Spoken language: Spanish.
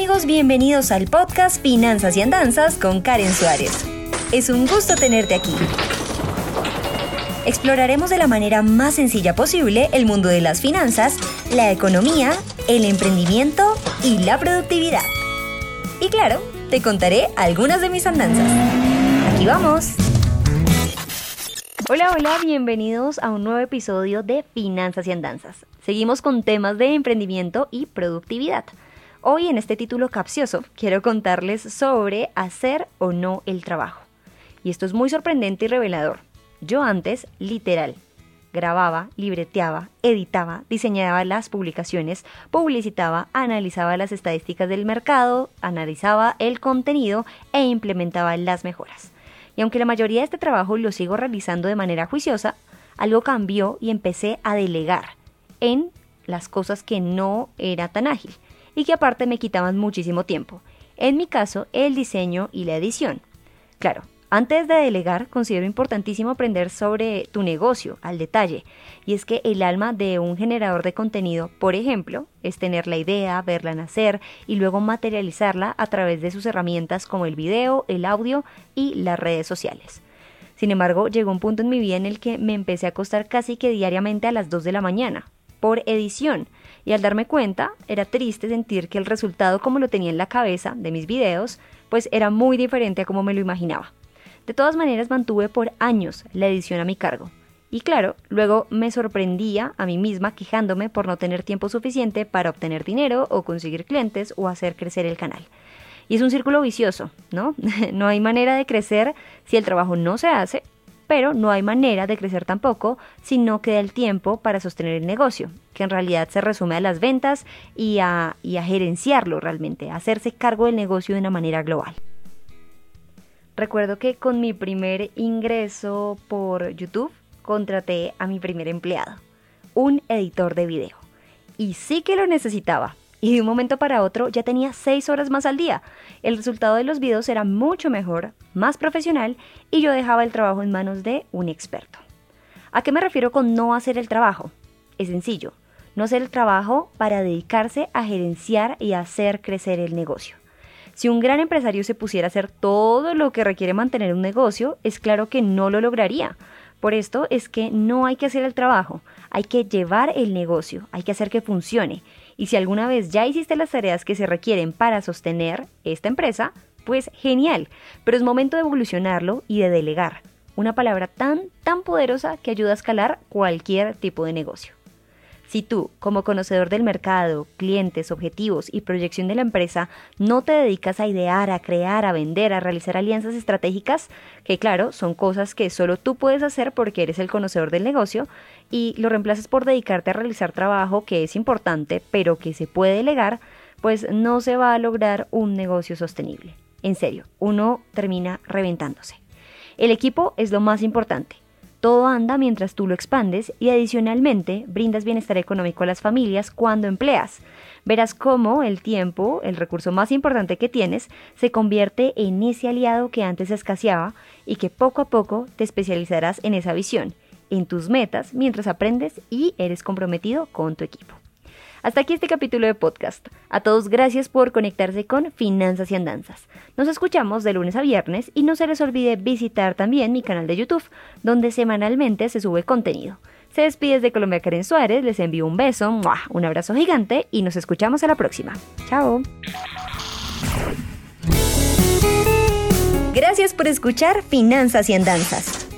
amigos, bienvenidos al podcast Finanzas y Andanzas con Karen Suárez. Es un gusto tenerte aquí. Exploraremos de la manera más sencilla posible el mundo de las finanzas, la economía, el emprendimiento y la productividad. Y claro, te contaré algunas de mis andanzas. Aquí vamos. Hola, hola, bienvenidos a un nuevo episodio de Finanzas y Andanzas. Seguimos con temas de emprendimiento y productividad. Hoy en este título capcioso quiero contarles sobre hacer o no el trabajo. Y esto es muy sorprendente y revelador. Yo antes, literal, grababa, libreteaba, editaba, diseñaba las publicaciones, publicitaba, analizaba las estadísticas del mercado, analizaba el contenido e implementaba las mejoras. Y aunque la mayoría de este trabajo lo sigo realizando de manera juiciosa, algo cambió y empecé a delegar en las cosas que no era tan ágil y que aparte me quitaban muchísimo tiempo. En mi caso, el diseño y la edición. Claro, antes de delegar, considero importantísimo aprender sobre tu negocio al detalle. Y es que el alma de un generador de contenido, por ejemplo, es tener la idea, verla nacer y luego materializarla a través de sus herramientas como el video, el audio y las redes sociales. Sin embargo, llegó un punto en mi vida en el que me empecé a acostar casi que diariamente a las 2 de la mañana, por edición, y al darme cuenta era triste sentir que el resultado como lo tenía en la cabeza de mis videos, pues era muy diferente a como me lo imaginaba. De todas maneras mantuve por años la edición a mi cargo. Y claro, luego me sorprendía a mí misma quejándome por no tener tiempo suficiente para obtener dinero o conseguir clientes o hacer crecer el canal. Y es un círculo vicioso, ¿no? no hay manera de crecer si el trabajo no se hace pero no hay manera de crecer tampoco si no queda el tiempo para sostener el negocio, que en realidad se resume a las ventas y a, gerenciarlo realmente, a hacerse cargo del negocio de una manera global. Recuerdo que con mi primer ingreso por YouTube contraté a mi primer empleado, un editor de video. Y sí que lo necesitaba, y de un momento para otro ya tenía 6 horas más al día. El resultado de los videos era mucho mejor, más profesional y yo dejaba el trabajo en manos de un experto. ¿A qué me refiero con no hacer el trabajo? Es sencillo, no hacer el trabajo para dedicarse a gerenciar y hacer crecer el negocio. Si un gran empresario se pusiera a hacer todo lo que requiere mantener un negocio, es claro que no lo lograría. Por esto es que no hay que hacer el trabajo, hay que llevar el negocio, hay que hacer que funcione. Y si alguna vez ya hiciste las tareas que se requieren para sostener esta empresa, pues genial, pero es momento de evolucionarlo y de delegar. Una palabra tan, tan poderosa que ayuda a escalar cualquier tipo de negocio. Si tú, como conocedor del mercado, clientes, objetivos y proyección de la empresa, no te dedicas a idear, a crear, a vender, a realizar alianzas estratégicas, que claro, son cosas que solo tú puedes hacer porque eres el conocedor del negocio, y lo reemplazas por dedicarte a realizar trabajo que es importante, pero que se puede delegar, pues no se va a lograr un negocio sostenible. En serio, uno termina reventándose. El equipo es lo más importante. Todo anda mientras tú lo expandes y adicionalmente brindas bienestar económico a las familias cuando empleas. Verás cómo el tiempo, el recurso más importante que tienes, se convierte en ese aliado que antes escaseaba y que poco a poco te especializarás en esa visión, en tus metas, mientras aprendes y eres comprometido con tu equipo. Hasta aquí este capítulo de podcast. A todos gracias por conectarse con Finanzas y Andanzas. Nos escuchamos de lunes a viernes y no se les olvide visitar también mi canal de YouTube, donde semanalmente se sube contenido. Se despide de Colombia Karen Suárez, les envío un beso, un abrazo gigante y nos escuchamos a la próxima. Chao. Gracias por escuchar Finanzas y Andanzas.